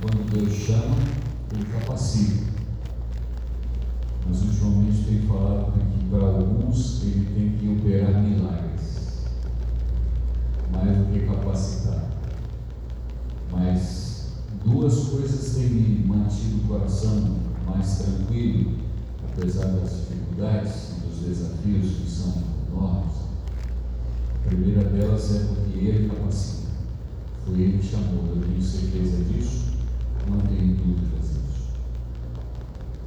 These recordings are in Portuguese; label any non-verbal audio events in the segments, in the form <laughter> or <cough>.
quando Deus chama, Ele capacita. Mas ultimamente tem falado que para alguns Ele tem que operar milagres, mais do que capacitar. Mas duas coisas têm me mantido o coração mais tranquilo, apesar das dificuldades e dos desafios que são enormes. A primeira delas é porque Ele capacita. Foi Ele que chamou, eu tenho certeza disso, não tenho dúvidas disso.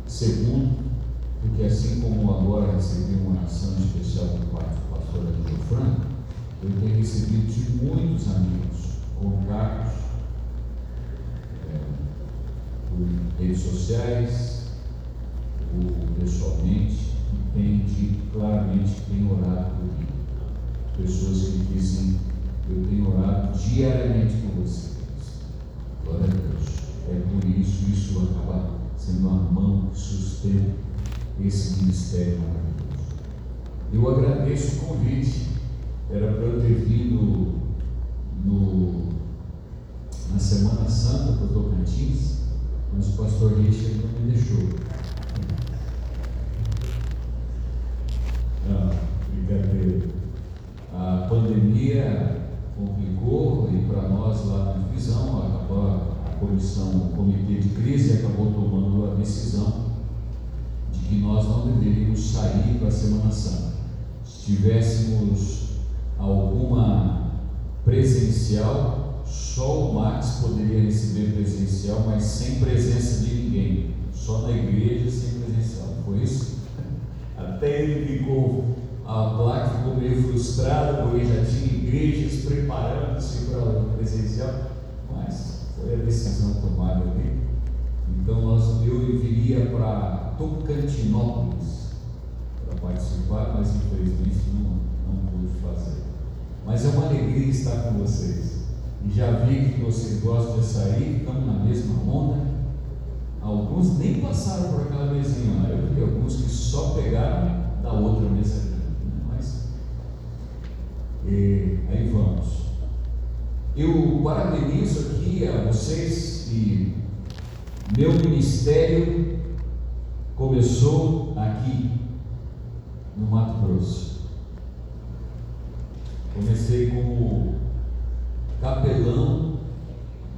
Segundo, porque assim como agora recebi uma oração especial do pastor Angelo Franco, eu tenho recebido de muitos amigos, contatos, é, por redes sociais, ou pessoalmente, que têm dito claramente que têm orado por mim. Pessoas que dizem eu tenho orado diariamente por vocês. Glória a Deus. É por isso, isso acaba sendo a mão que sustenta esse ministério maravilhoso. Eu agradeço o convite. Era para eu ter vindo no, na Semana Santa para Tocantins, mas o pastor Richard não me deixou. Ah, brincadeira. A pandemia complicou e para nós lá na divisão, acabou comissão, o comitê de crise acabou tomando a decisão de que nós não deveríamos sair para a Semana Santa. Se tivéssemos alguma presencial, só o Max poderia receber presencial, mas sem presença de ninguém, só na igreja sem presencial. Foi isso? Até ele ficou a placa ficou meio frustrada, porque já tinha igrejas preparando-se para o presencial, foi a decisão tomada ali. Então nós, eu viria para Tocantinópolis para participar, mas infelizmente não, não pude fazer. Mas é uma alegria estar com vocês. E já vi que vocês gostam de sair, estamos na mesma onda. Alguns nem passaram por aquela mesinha lá. Eu vi alguns que só pegaram da outra mesa e aí vamos. Eu parabenizo a vocês e meu ministério começou aqui, no Mato Grosso. Comecei como capelão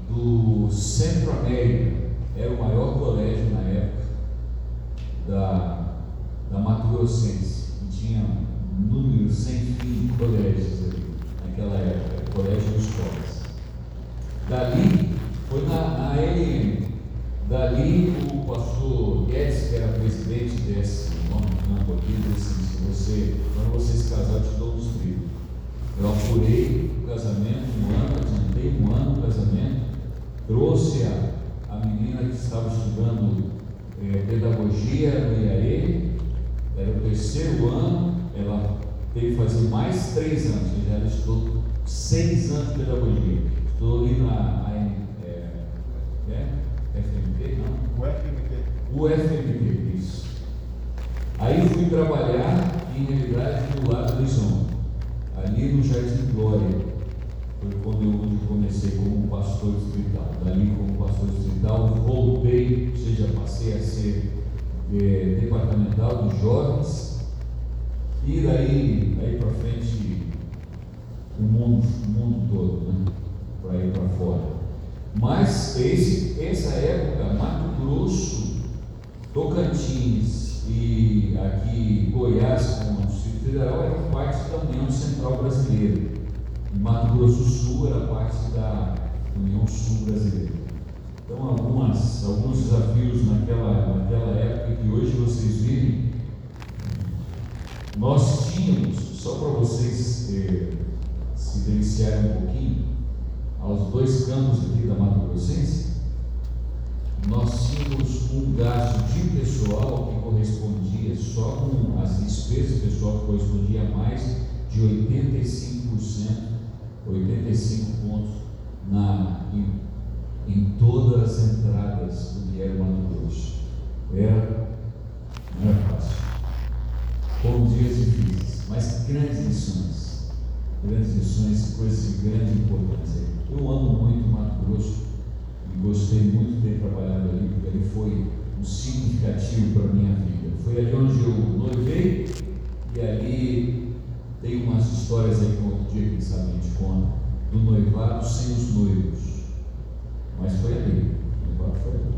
do Centro América, era o maior colégio na época da, da Mato Grossense. Tinha número sem fim de colégios ali, naquela época, colégio e escolas. Dali, foi na, na LM, dali o pastor Guedes, que era presidente desse nome campo aqui, disse assim, se você, quando você se casar, eu te dou uns filhos. Eu apurei o casamento, um ano, adiantei um ano o casamento, trouxe a, a menina que estava estudando é, pedagogia no IAE, era o terceiro ano, ela teve que fazer mais três anos, ou ela estudou seis anos de pedagogia. Estudou ali na é, é, FMT, não? O FMT. O FMT, isso. Aí fui trabalhar, em realidade, do lado do Horizonte, ali no Jardim Glória. Foi quando eu comecei como pastor distrital. Dali, como pastor distrital, voltei, ou seja, passei a ser é, departamental de jovens e daí, aí para frente, o mundo, o mundo todo, né? Para ir para fora. Mas esse, essa época, Mato Grosso, Tocantins e aqui Goiás, como Distrito Federal, eram parte da União Central Brasileira. E Mato Grosso do Sul era parte da União Sul Brasileira. Então, algumas, alguns desafios naquela, naquela época que hoje vocês vivem nós tínhamos, só para vocês eh, se deliciarem um pouquinho, aos dois campos aqui da Mato Grossense, nós tínhamos um gasto de pessoal que correspondia só com as despesas pessoal que correspondia a mais de 85%, 85 pontos na, em, em todas as entradas do que Mato Grosso. Era, não era fácil. Foram dias difíceis, mas grandes lições. Grandes lições, coisas de grande importância. Eu amo muito o Mato Grosso gostei muito de ter trabalhado ali, porque ele foi um significativo para a minha vida. Foi ali onde eu noivei e ali tem umas histórias aí que outro dia, quem sabe a gente conta, do noivado sem os noivos. Mas foi ali, o noivado foi ali.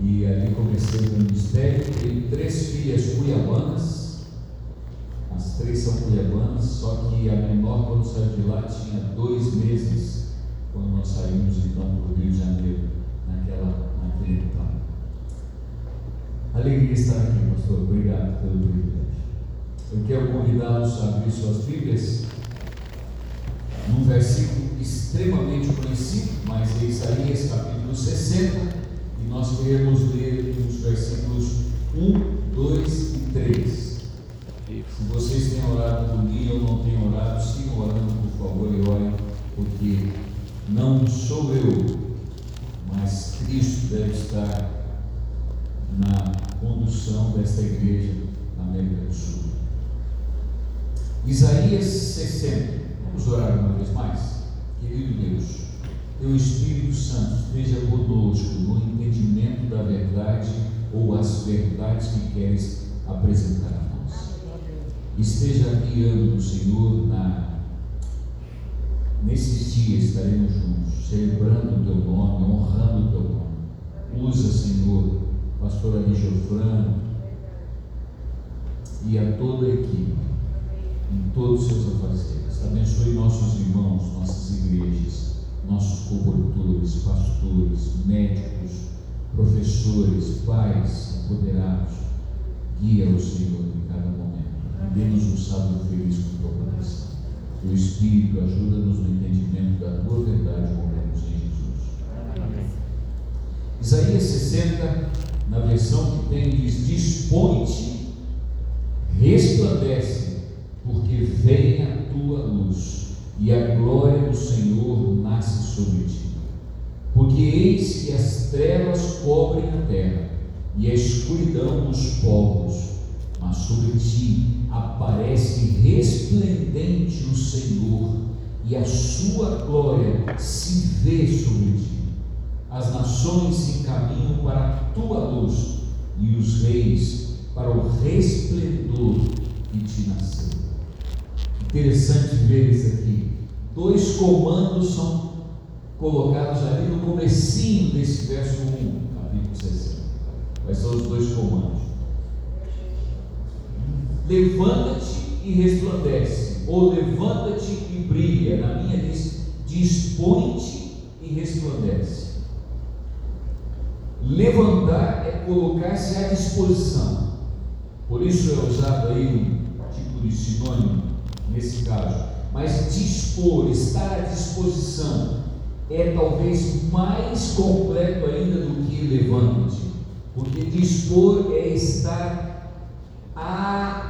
E ali comecei o ministério, tenho três filhas cuiabanas, as três são cuiabanas, só que a menor quando saiu de lá tinha dois meses quando nós saímos então para o Rio de Janeiro, naquela, naquele tempo. Alegria estar aqui, pastor. Obrigado pelo privilégio. Eu quero convidá-los a abrir suas Bíblias num versículo extremamente conhecido, mas é Isaías capítulo 60, e nós queremos ler os versículos 1, 2 e 3. Se vocês têm orado por mim ou não têm orado, sigam orando, por favor, e orem, porque não sou eu, mas Cristo deve estar na condução desta igreja na América do Sul. Isaías 60. Vamos orar uma vez mais? Querido Deus, Teu Espírito Santo esteja conosco no entendimento da verdade ou as verdades que queres apresentar a nós. Esteja guiando, Senhor, na, nesses dias estaremos juntos, celebrando o Teu nome, honrando o Teu nome. Usa, Senhor, pastora Rigofrano e a toda a equipe em todos os seus afazeres. Abençoe nossos irmãos, nossas igrejas, nossos cobertores, pastores, médicos, professores, pais, apoderados. Guia o Senhor em cada momento. Dê-nos um sábado feliz com tua proteção. O Espírito ajuda-nos no entendimento da tua verdade, morremos em Jesus. Amém. Isaías 60, na versão que tem, diz: Dispõe-te, resplandece porque vem a tua luz e a glória do Senhor nasce sobre ti. Porque eis que as trevas cobrem a terra e a escuridão os povos, mas sobre ti aparece resplendente o Senhor e a sua glória se vê sobre ti. As nações se encaminham para a tua luz e os reis para o resplendor que te nasceu. Interessante ver isso aqui. Dois comandos são colocados ali no comecinho desse verso 1, capítulo 60. Quais são os dois comandos? Levanta-te e resplandece, ou levanta-te e brilha. Na minha diz, dispõe-te e resplandece. Levantar é colocar-se à disposição. Por isso é usado aí um tipo de sinônimo nesse caso. Mas dispor, estar à disposição, é talvez mais completo ainda do que levante, porque dispor é estar a,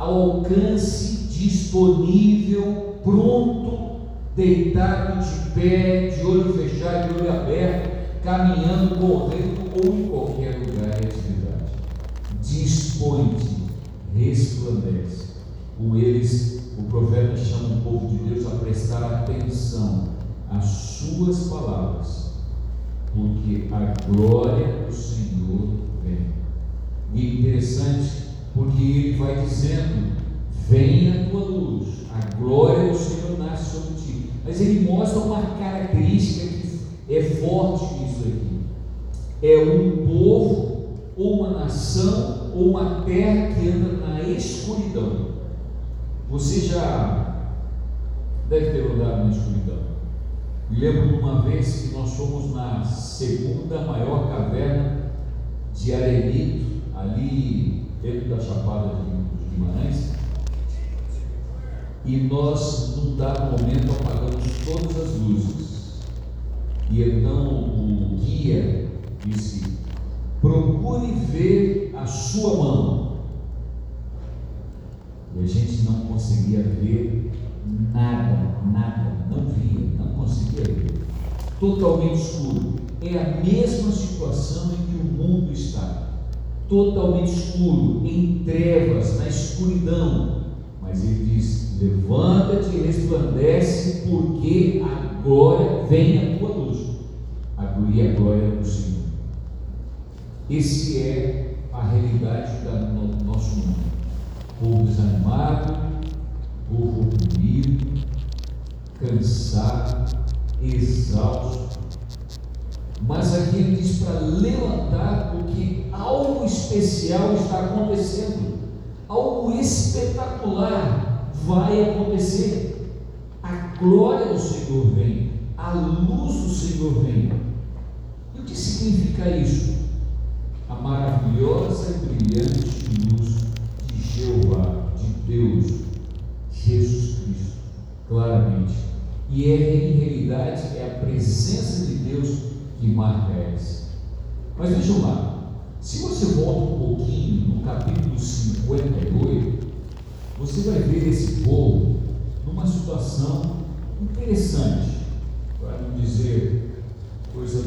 ao alcance, disponível, pronto, deitado de pé, de olho fechado, de olho aberto, caminhando, correndo ou em qualquer lugar e atividade. Dispõe-te, resplandece. Com eles o profeta chama o povo de Deus a prestar atenção às suas palavras, porque a glória do Senhor vem. E é interessante, porque ele vai dizendo: Vem a tua luz, a glória do Senhor nasce sobre ti. Mas ele mostra uma característica que é forte nisso aqui: é um povo, ou uma nação, ou uma terra que anda na escuridão. Você já deve ter andado na escuridão. Lembro de uma vez que nós fomos na segunda maior caverna de Arenito, ali dentro da Chapada de Guimarães, e nós, num dado momento, apagamos todas as luzes. E então o guia disse: procure ver a sua mão. E a gente não conseguia ver nada, nada, não via, não conseguia ver. Totalmente escuro. É a mesma situação em que o mundo está. Totalmente escuro, em trevas, na escuridão. Mas ele diz: levanta-te e resplandece, porque a glória vem à tua luz. e a glória do Senhor. Esse é a realidade do nosso mundo. Povo desanimado, povo oprimido, cansado, exausto. Mas aqui ele diz para levantar, porque algo especial está acontecendo, algo espetacular vai acontecer. A glória do Senhor vem, a luz do Senhor vem. E o que significa isso? A maravilhosa e brilhante luz de Jeová, de Deus, Jesus Cristo, claramente. E é, em realidade, é a presença de Deus marca essa. Mas veja lá, se você volta um pouquinho no capítulo 58, você vai ver esse povo numa situação interessante, para não dizer coisa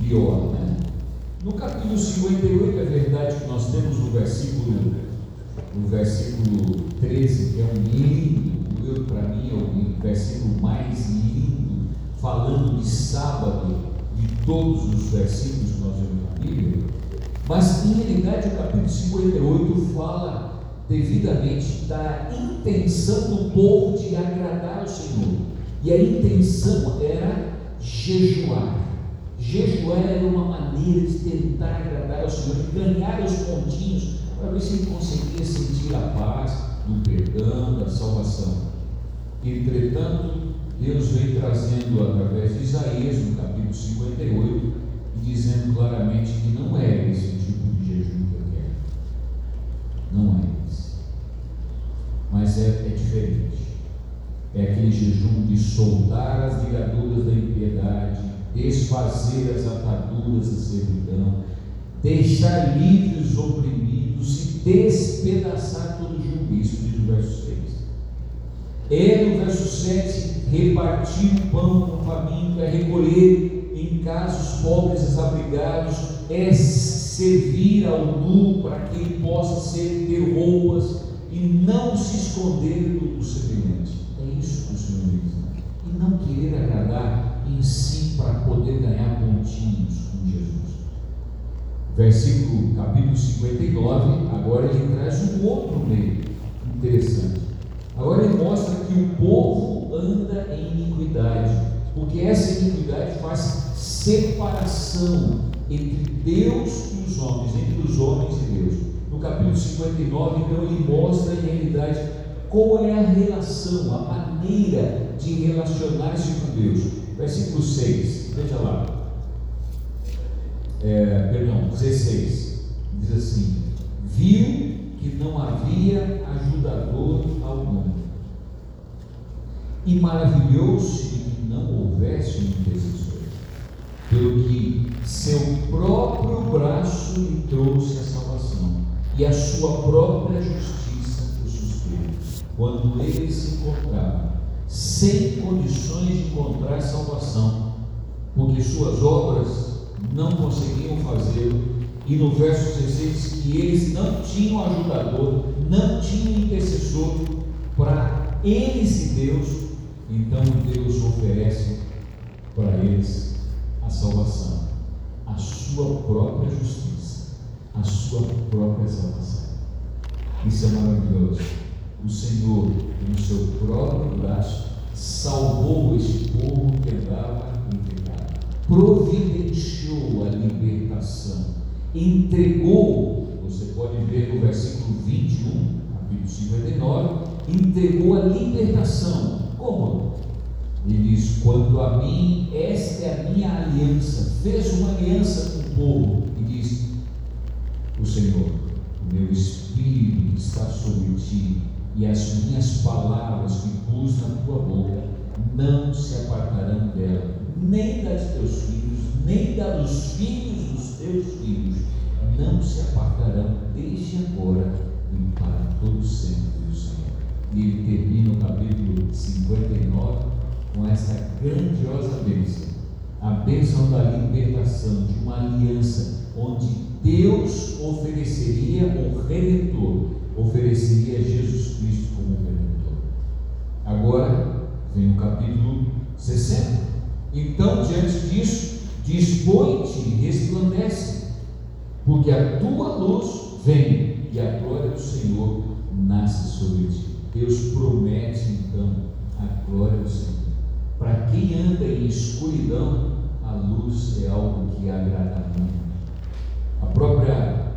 pior, né? No capítulo 58, é verdade que nós temos no versículo, no versículo 13, que é um lindo, para mim é o versículo mais lindo, falando de sábado, de todos os versículos que nós vemos na Bíblia, mas em realidade o capítulo 58 fala devidamente da intenção do povo de agradar ao Senhor. E a intenção era jejuar. Jejuar era uma maneira de tentar agradar ao Senhor, de ganhar os pontinhos para ver se ele conseguia sentir a paz, do perdão, da salvação. Entretanto, Deus vem trazendo através de Isaías, no capítulo 58, e dizendo claramente que não é esse tipo de jejum que eu quero. Não é esse. Mas é, é diferente. É aquele jejum de soltar as ligaduras da impiedade, desfazer as ataduras da servidão, deixar livres os oprimidos e despedaçar todo o. Isso diz o verso 6. É no verso 7 repartir o pão com o faminto, é recolher em casa os pobres desabrigados, é servir ao nu para que ele possa ser, ter roupas e não se esconder do, do semelhante. É isso que o Senhor diz. E não querer agradar em si para poder ganhar pontinhos com Jesus. Versículo, capítulo 59, agora ele traz um outro meio interessante. Agora ele mostra que o povo anda em iniquidade, porque essa iniquidade faz separação entre Deus e os homens, entre os homens e Deus. No capítulo 59, então, ele mostra em realidade qual é a relação, a maneira de relacionar-se com Deus. Versículo 6, veja lá. É, perdão, 16. Diz assim: Viu que não havia ajudador algum, e maravilhou-se de que não houvesse um intercessor, pelo que seu próprio braço lhe trouxe a salvação, e a sua própria justiça o susteve, quando ele se encontrava sem condições de encontrar salvação, porque suas obras não conseguiam fazê-lo e no verso 16 que eles não tinham ajudador, não tinham intercessor para eles e Deus, então Deus oferece para eles a salvação, a sua própria justiça, a sua própria salvação. Isso é maravilhoso. O Senhor, no seu próprio braço, salvou este povo que andava em pecado, providenciou a libertação entregou, você pode ver no versículo 21, capítulo 59, entregou a libertação. Ele diz: Quanto a mim, esta é a minha aliança. Fez uma aliança com o povo e diz: O Senhor, o meu espírito está sobre ti e as minhas palavras que pus na tua boca não se apartarão dela, nem das teus filhos, nem dos filhos dos teus filhos, não se apartarão desde agora e para todo sempre Senhor. E ele termina o capítulo 59 com essa grandiosa bênção, a bênção da libertação, de uma aliança, onde Deus ofereceria o Redentor, ofereceria Jesus Cristo como Redentor. Agora vem o capítulo 60. Então, diante disso, dispõe-te e resplandece, porque a tua luz vem e a glória do Senhor nasce sobre ti. Deus promete então a glória do Senhor. Para quem anda em escuridão, a luz é algo que agrada muito. A própria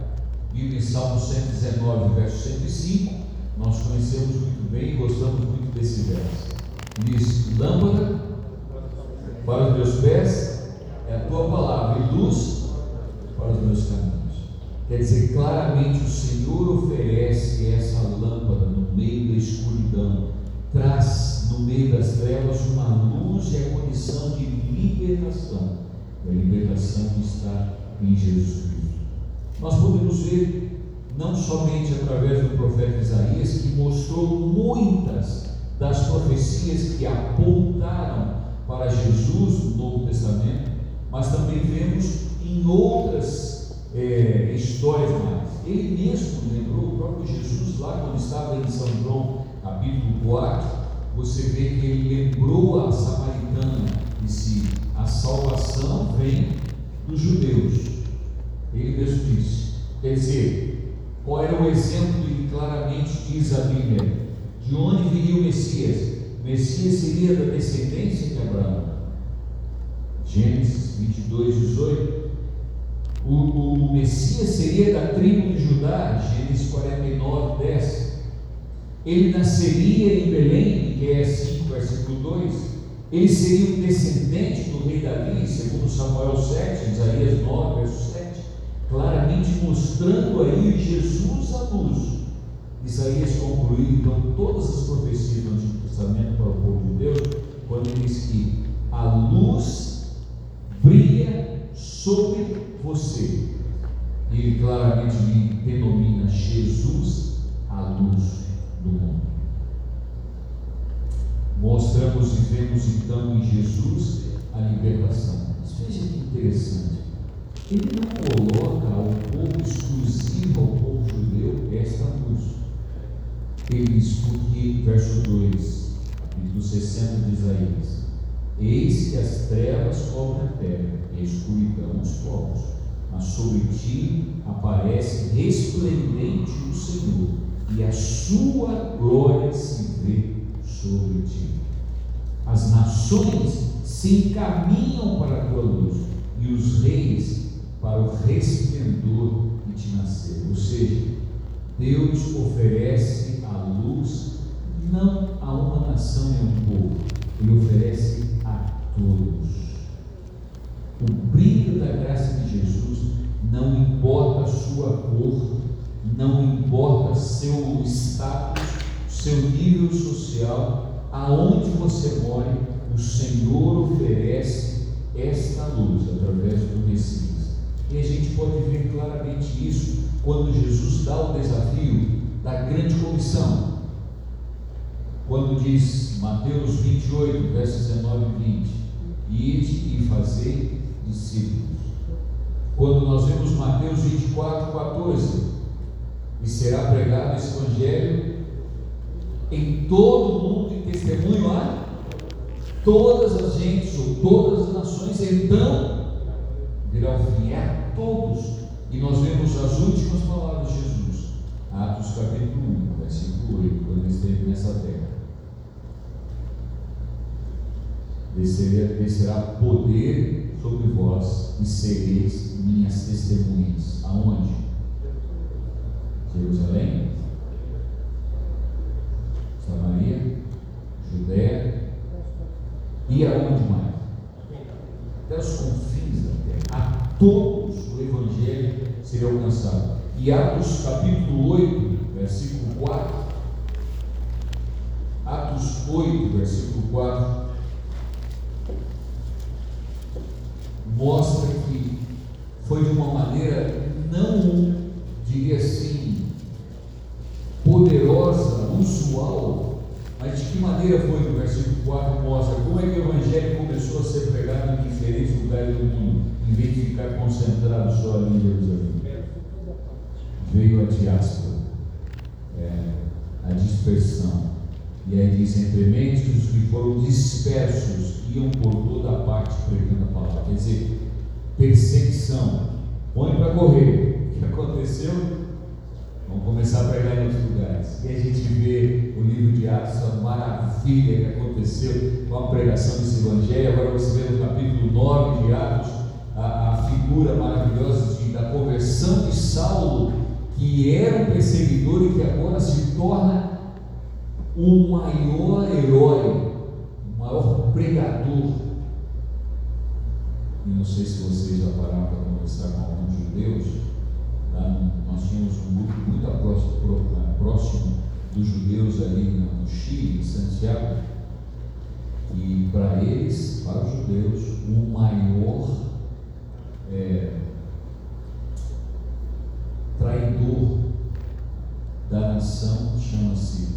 Bíblia em Salmo 119, verso 105, nós conhecemos muito bem e gostamos muito desse verso. Diz: Lâmpada para os meus pés é a tua palavra e luz para os meus caminhos. Quer dizer, claramente o Senhor oferece essa lâmpada no meio da escuridão, traz no meio das trevas uma luz e a condição de libertação. E a libertação está em Jesus Cristo. Nós podemos ver, não somente através do profeta Isaías, que mostrou muitas das profecias que apontaram para Jesus no Novo Testamento, mas também vemos em outras é, histórias mais. Ele mesmo lembrou, o próprio Jesus, lá quando estava em São João, capítulo 4, você vê que ele lembrou a samaritana, disse: a salvação vem dos judeus. Ele mesmo disse. Quer dizer, qual era o exemplo que claramente diz a Bíblia? De onde viria o Messias? O Messias seria da descendência de Abraão. Gênesis 22, 18. O, o, o Messias seria da tribo de Judá, Gênesis 49, 10. Ele nasceria em Belém, que é 5, versículo 2. Ele seria um descendente do rei Davi, segundo Samuel 7, Isaías 9, verso 7. Claramente mostrando aí Jesus a luz. Isaías concluiu então todas as profecias do Antigo Testamento para o povo de Deus, quando ele diz que a luz brilha sobre você. Ele claramente denomina Jesus a luz do mundo. Mostramos e vemos então em Jesus a libertação. Mas veja que interessante. Ele não coloca ao povo exclusivo, ao povo judeu, esta luz. Ele diz, porque, verso 2, capítulo 60 de Isaías: Eis que as trevas cobrem a terra, e a escuridão os povos, mas sobre ti aparece resplendente o Senhor, e a sua glória se vê sobre ti. As nações se encaminham para a tua luz, e os reis para o resplendor que te nasceu. Ou seja, Deus oferece a luz não a uma nação e a um povo, Ele oferece todos. O brilho da graça de Jesus não importa a sua cor, não importa seu status, seu nível social, aonde você mora, o Senhor oferece esta luz através do Messias. E a gente pode ver claramente isso quando Jesus dá o desafio da grande comissão. Quando diz Mateus 28, versos 19 e 20: Ide e fazei discípulos. Quando nós vemos Mateus 24, 14: E será pregado esse Evangelho em todo o mundo e testemunho a todas as gentes ou todas as nações, então virá o fim é a todos. E nós vemos as últimas palavras de Jesus, Atos capítulo 1, versículo 8, quando ele esteve nessa terra. Descerá, descerá poder sobre vós e sereis minhas testemunhas. Aonde? Jerusalém, Samaria, Judéia e aonde mais? Até os confins da terra. A todos o Evangelho seria alcançado. E Atos capítulo 8, versículo 4. Atos 8, versículo 4. Mostra que foi de uma maneira não, diria assim, poderosa, usual, mas de que maneira foi no versículo 4 mostra como é que o Evangelho começou a ser pregado em diferentes lugares do mundo, em vez de ficar concentrado só ali em Jerusalém. Veio a diáspora, é, a dispersão. E aí diz, mentes os que foram dispersos iam por toda parte pregando a palavra. Quer dizer, perseguição. Põe para correr. O que aconteceu? Vamos começar a pregar em outros lugares. E a gente vê o livro de Atos, a maravilha que aconteceu com a pregação desse evangelho. Agora você vê no capítulo 9 de Atos figura maravilhosa de, da conversão de Saulo, que era um perseguidor e que agora se torna o maior herói, o maior pregador. E não sei se vocês já pararam para conversar com alguns judeus. Tá? Nós tínhamos um grupo muito próximo dos judeus ali no Chile, em Santiago. E para eles, para os judeus, o maior é, traidor da nação chama-se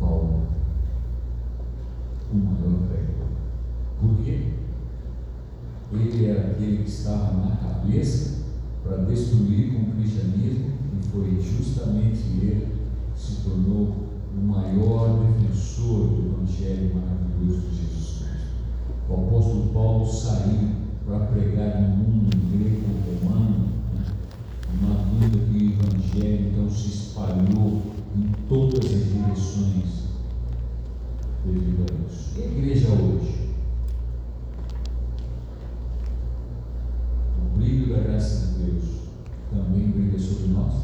Paulo. O maior traidor. Por quê? Ele era aquele que estava na cabeça para destruir com o cristianismo e foi justamente ele que se tornou o maior defensor do Evangelho maravilhoso de Jesus Cristo. O apóstolo Paulo saiu para pregar no mundo grego-romano, né? uma vida que o Evangelho então se espalhou em todas as direções devido a isso. E a igreja hoje? O brilho da graça de Deus também brilha sobre nós?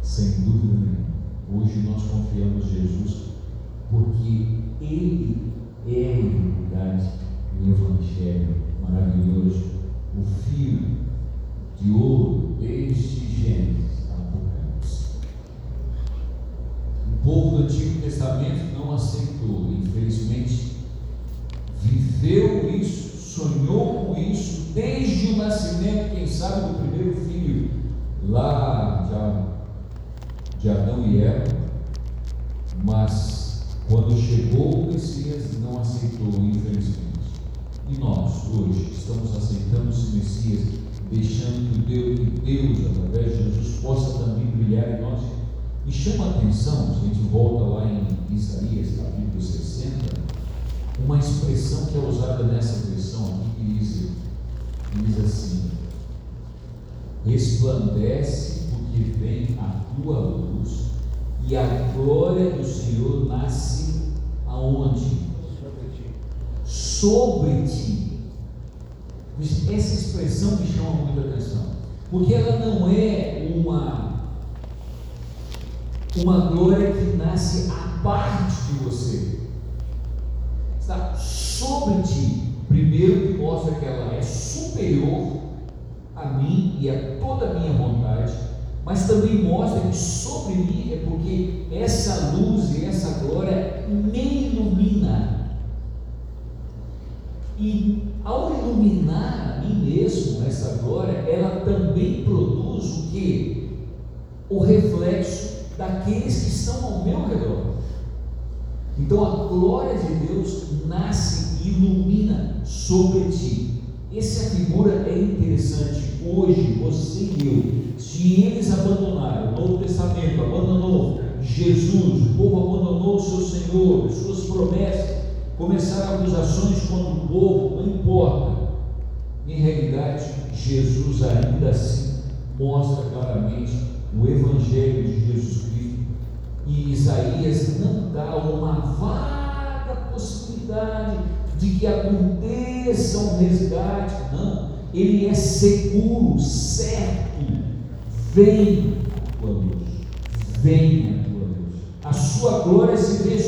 Sem dúvida nenhuma. Hoje nós confiamos em Jesus porque Ele é em verdade o Evangelho maravilhoso, o fio de ouro desde Gênesis Apocalipse. O povo do Antigo Testamento não aceitou, infelizmente, viveu isso, sonhou com isso desde o nascimento, quem sabe, do primeiro filho, lá de, de Adão e Eva, mas quando chegou o Messias, não aceitou, infelizmente. E nós, hoje, estamos aceitando esse Messias, deixando que Deus, Deus, através de Jesus, possa também brilhar em nós. E chama a atenção, se a gente volta lá em Isaías, capítulo 60, uma expressão que é usada nessa versão aqui, que diz, diz assim: Resplandece porque vem a tua luz, e a glória do Senhor nasce aonde? Sobre ti. Essa expressão me chama muita atenção, porque ela não é uma uma glória que nasce à parte de você. Está sobre ti. Primeiro que mostra que ela é superior a mim e a toda a minha vontade, mas também mostra que sobre mim é porque essa luz e essa glória me ilumina e ao iluminar a mim mesmo, essa glória, ela também produz o que? O reflexo daqueles que estão ao meu redor. Então a glória de Deus nasce e ilumina sobre ti. Essa figura é interessante. Hoje, você e eu, se eles abandonaram o Novo Testamento, abandonou Jesus, o povo abandonou o seu Senhor, suas promessas, começaram acusações contra o povo, não importa. Em realidade, Jesus ainda assim mostra claramente o Evangelho de Jesus Cristo. E Isaías não dá uma vaga possibilidade de que aconteça um resgate, não. Ele é seguro, certo. Vem a tua luz, vem a tua. A sua glória se vê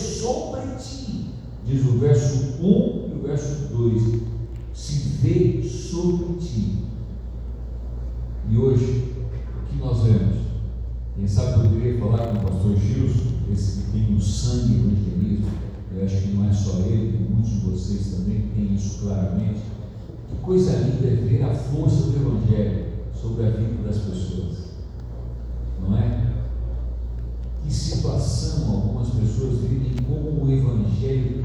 diz o verso 1 e o verso 2: se vê sobre ti. E hoje, o que nós vemos? Quem sabe poderia falar com o pastor Gilson, esse que tem o sangue evangelismo, eu acho que não é só ele, muitos de vocês também têm isso claramente. Que coisa linda é ver a força do Evangelho sobre a vida das pessoas, não é? Que situação algumas pessoas vivem como o Evangelho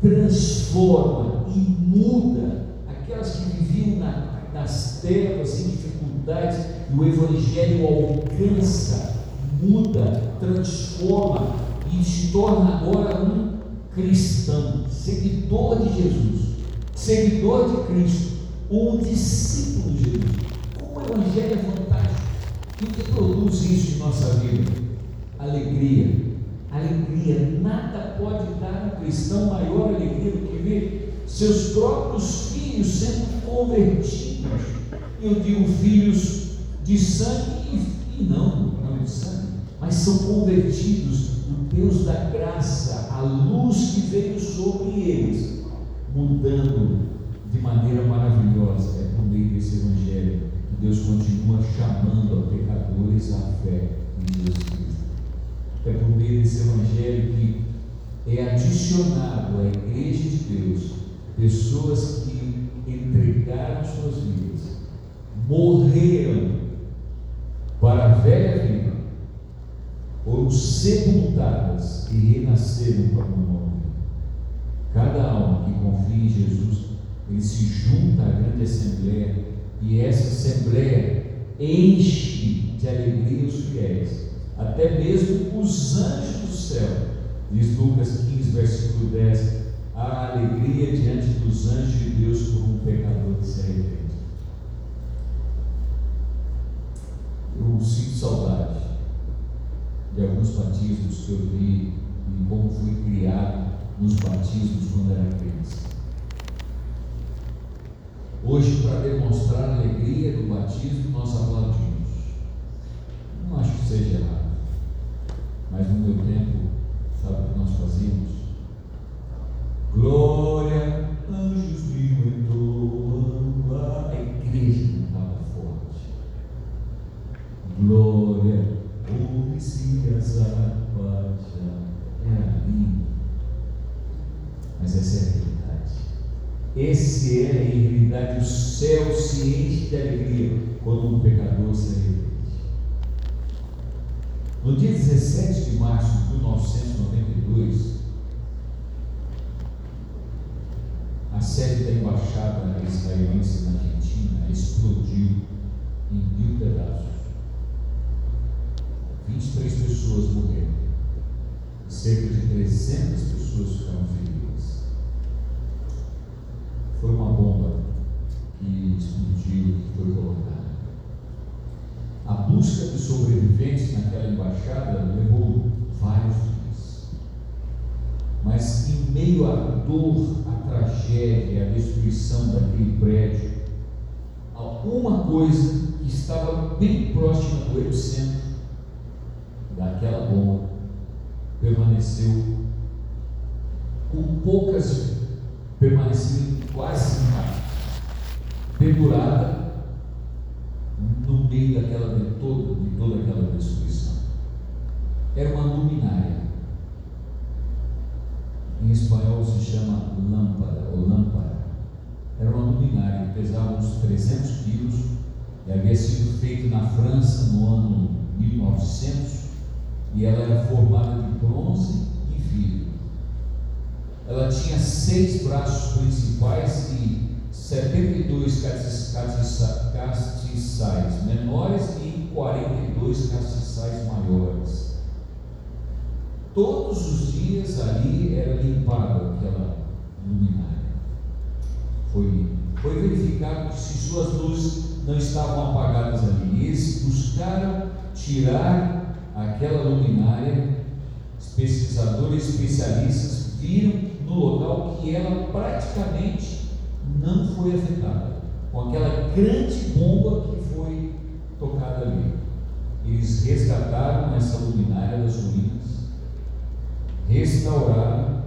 transforma e muda aquelas que viviam na, nas trevas, em dificuldades, e o Evangelho alcança, muda, transforma e se torna agora um cristão, seguidor de Jesus, seguidor de Cristo. um discípulo de Jesus. Como o Evangelho é fantástico. E o que produz isso em nossa vida? Alegria. Alegria. Nada pode dar a um cristão maior alegria do que ver seus próprios filhos sendo convertidos. Eu digo filhos de sangue e não, não de sangue, mas são convertidos. O Deus da graça, a luz que veio sobre eles, mudando de maneira maravilhosa. É por meio desse Evangelho que Deus continua chamando a pecadores à fé em Jesus Cristo. É por meio desse Evangelho que é adicionado à igreja de Deus pessoas que entregaram suas vidas, morreram para a velha vida, foram sepultadas e renasceram para o nome. Cada alma que confia em Jesus ele se junta à grande assembleia e essa assembleia enche de alegria os fiéis, até mesmo os anjos do céu. Diz Lucas 15, versículo 10: a alegria diante dos anjos de Deus por um pecador que se arrepende. Eu sinto saudade de alguns batismos que eu vi e como fui criado nos batismos quando era criança. Hoje, para demonstrar a alegria do batismo, nós aplaudimos. Não acho que seja errado. Mas no meu tempo, sabe o que nós fazíamos? Glória, anjos me entoam, a igreja estava forte. Glória, ouve-se as era lindo. Mas essa é a esse é, em realidade, o céu se enche de alegria quando um pecador se arrepende. No dia 17 de março de 1992, a sede da embaixada israelense na Argentina explodiu em mil pedaços. 23 pessoas morreram. Cerca de 300 pessoas ficaram feridas foi uma bomba que explodiu, que foi colocada. A busca de sobreviventes naquela embaixada levou vários dias. Mas em meio à dor, à tragédia, à destruição daquele prédio, alguma coisa que estava bem próxima do epicentro daquela bomba permaneceu com poucas permaneceu quase pendurada no meio daquela de, todo, de toda aquela destruição. Era uma luminária. Em espanhol se chama lâmpada ou lâmpada. Era uma pesava uns 300 quilos e havia sido feita na França no ano 1900 e ela era formada de bronze e vidro ela tinha seis braços principais e 72 castiçais menores e 42 castiçais maiores. Todos os dias ali era limpada aquela luminária. Foi, foi verificado que se suas luzes não estavam apagadas ali, eles buscaram tirar aquela luminária. Pesquisadores especialistas viram no local que ela praticamente não foi afetada, com aquela grande bomba que foi tocada ali. Eles resgataram essa luminária das ruínas, restauraram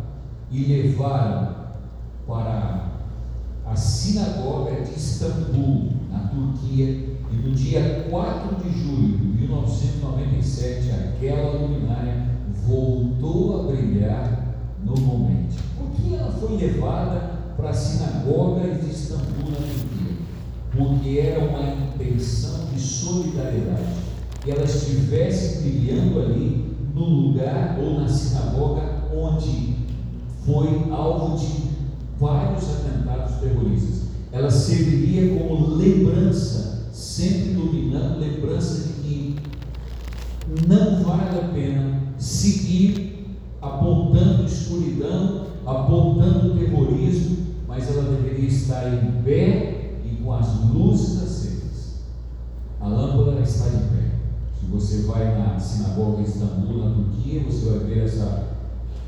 e levaram para a sinagoga de Istambul, na Turquia, e no dia 4 de julho de 1997, aquela luminária voltou a brilhar normalmente. Por que ela foi levada para a sinagoga de Istambul, na Turquia? Porque era uma intenção de solidariedade. Que ela estivesse brilhando ali no lugar ou na sinagoga onde foi alvo de vários atentados terroristas. Ela serviria como lembrança, sempre iluminando lembrança de que não vale a pena seguir apontando escuridão, apontando terrorismo, mas ela deveria estar em pé e com as luzes acesas. A lâmpada está de pé. Se você vai na sinagoga de Istambul, na Turquia, você vai ver essa,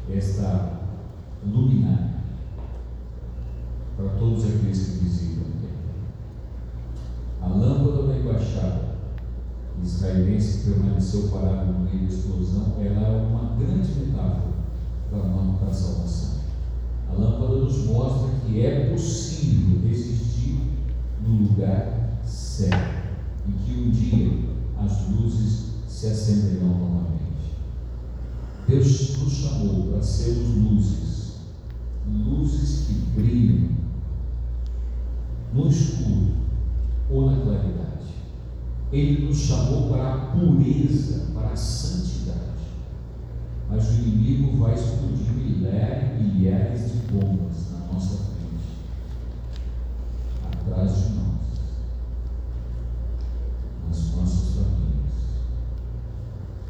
esta luminária para todos aqueles que visitam. A lâmpada da embaixada israelense permaneceu parada no meio da explosão, ela é uma grande metáfora para a salvação. A lâmpada nos mostra que é possível existir no lugar certo e que um dia as luzes se acenderão novamente. Deus nos chamou para sermos luzes, luzes que brilham no escuro ou na claridade. Ele nos chamou para a pureza, para a santidade. Mas o inimigo vai explodir milhares milhares de bombas na nossa frente, atrás de nós, nas nossas famílias,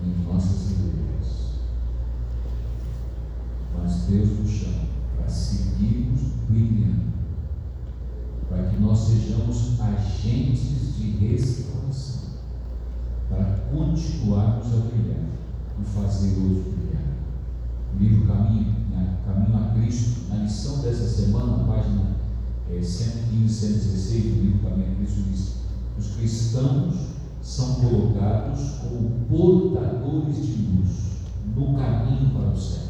em nossas igrejas. Mas Deus nos chama para seguirmos brilhando, para que nós sejamos agentes de restauração para continuarmos a brilhar e fazer outros brilhar. O livro Caminho, né? Caminho a Cristo, na lição dessa semana, página é, 115, 116 do livro Caminho a Cristo, diz: os cristãos são colocados como portadores de luz no caminho para o céu.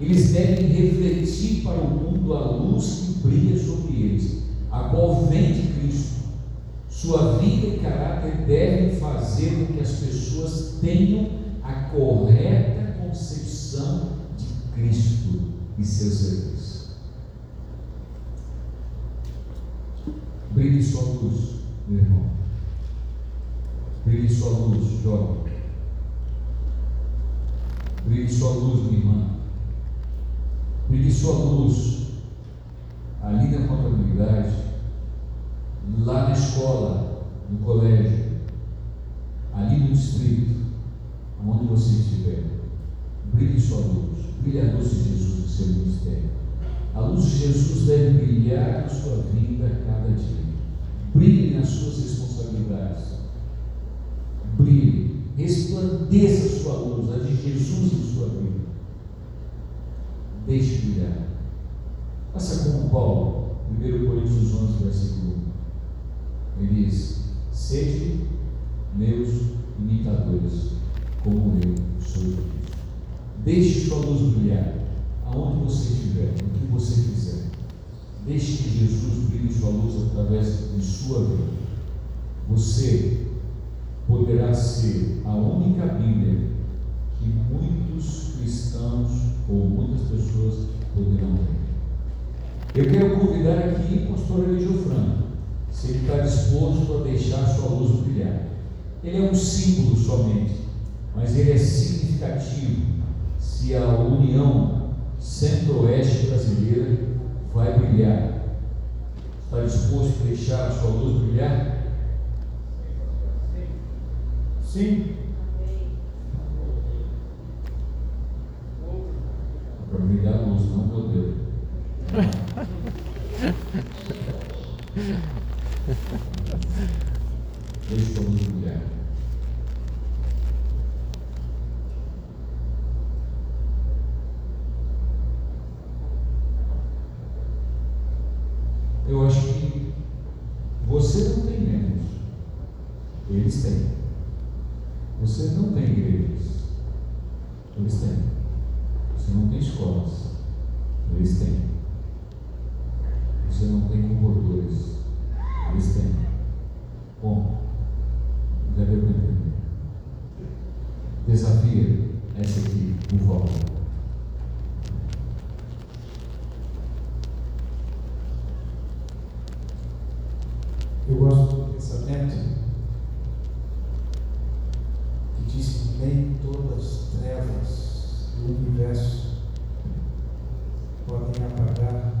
Eles devem refletir para o mundo a luz que brilha sobre eles, a qual vem de Cristo sua vida e caráter devem fazer com que as pessoas tenham a correta concepção de Cristo e seu serviço. Brilhe sua luz, meu irmão. Brilhe sua luz, jovem. Brilhe sua luz, minha irmã. Brilhe sua luz ali na contabilidade lá na escola, no colégio, ali no distrito, onde você estiver, brilhe sua luz, brilhe a luz de Jesus no seu ministério. A luz de Jesus deve brilhar na sua vida a cada dia. Brilhe nas suas responsabilidades. Brilhe, resplandeça a sua luz, a de Jesus em sua vida. Deixe brilhar. Faça como Paulo, 1 Coríntios 11, versículo 1. Ele diz: Sede meus imitadores, como eu sou de. Deixe sua luz brilhar, aonde você estiver, no que você fizer. Deixe que Jesus brilhe sua luz através de sua vida. Você poderá ser a única Bíblia que muitos cristãos ou muitas pessoas poderão ter. Eu quero convidar aqui o pastor Eligio Franco se ele está disposto a deixar sua luz brilhar. Ele é um símbolo somente, mas ele é significativo se a União Centro-Oeste brasileira vai brilhar. Está disposto a deixar a sua luz brilhar? Sim. Para brilhar <laughs> a luz, não poder. Deixe como mulher. Eu acho que você não tem membros, eles têm. Você não igrejas, eles têm. Você não tem escolas, eles têm. Você não tem concordores, eles têm. Bom, já deu para entender. Desafia essa aqui, por favor. Eu gosto do pensamento que diz que nem todas as trevas do universo podem apagar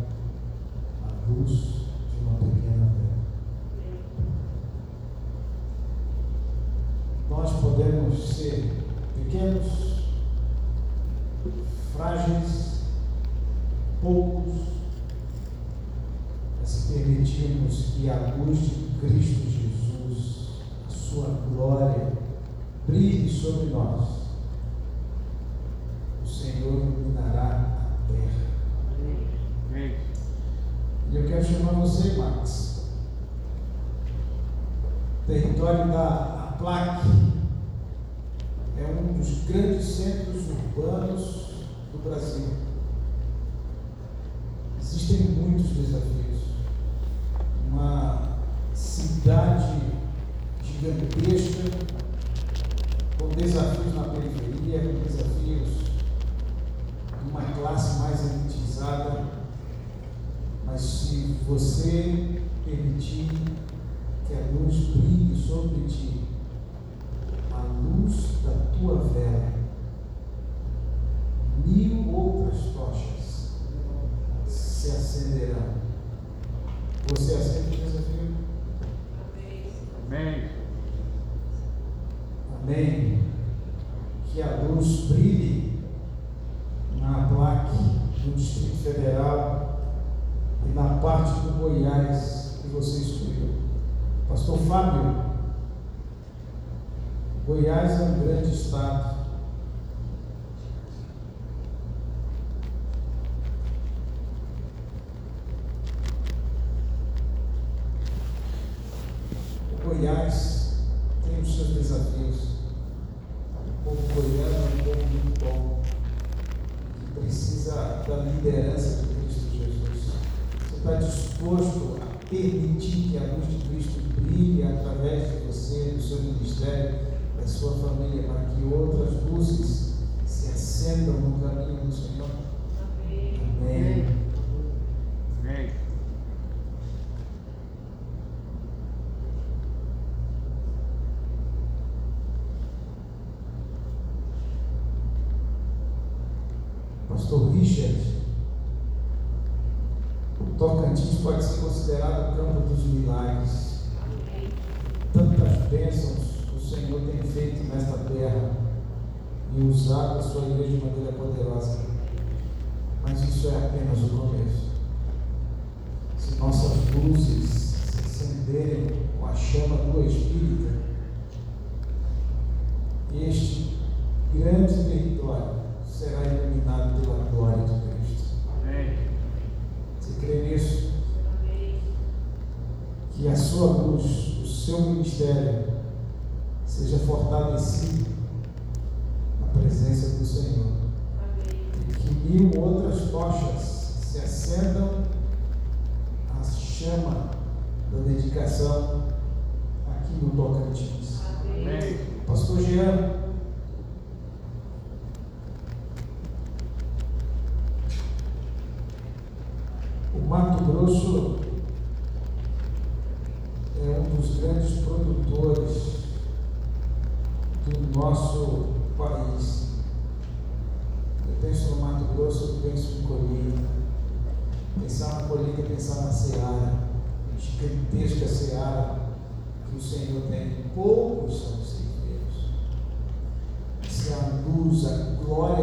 a luz podemos ser pequenos, frágeis, poucos, se permitirmos que a luz de Cristo Jesus, a sua glória, brilhe sobre nós, o Senhor iluminará a terra. E eu quero chamar você, Max. Território Aplac é um dos grandes centros urbanos do Brasil. Existem muitos desafios. Uma cidade gigantesca, com desafios na periferia, com desafios de uma classe mais elitizada. Mas se você permitir que a luz brilhe sobre ti, a luz da tua vela, mil outras tochas se acenderão. Você aceita o desafio? Amém. Amém. Que a luz brilhe na placa do Distrito Federal e na parte do Goiás que você escolheu. Pastor Fábio, Goiás é um grande estado. O Goiás tem os seus desafios. O povo goiano é um povo muito bom, que precisa da liderança de Cristo Jesus. Você está disposto a permitir que a luz de Cristo brilhe através de você, do seu ministério, da sua família, para que outras luzes se acendam no caminho do Senhor? Amém. Amém. Pastor Richard, o Tocantins pode ser considerado o campo dos milagres. Tantas bênçãos o Senhor tem feito nesta terra usado a sua igreja de maneira poderosa. Mas isso é apenas o começo. Se nossas luzes se acenderem com a chama do Espírito, este grande território será iluminado pela glória de Cristo. Amém. Você crê nisso? Que a sua luz, o seu ministério, seja fortalecido na presença do Senhor. E que mil outras tochas se acendam à chama da dedicação aqui no Tocantins. Amém. Pastor Jean. O Mato Grosso é um dos grandes produtores do nosso país. Eu penso no Mato Grosso, eu penso em colheita. Pensar na colheita, pensar na seara, gigantesca seara que o Senhor tem. Poucos são os ceifeiros. Se a luz, a glória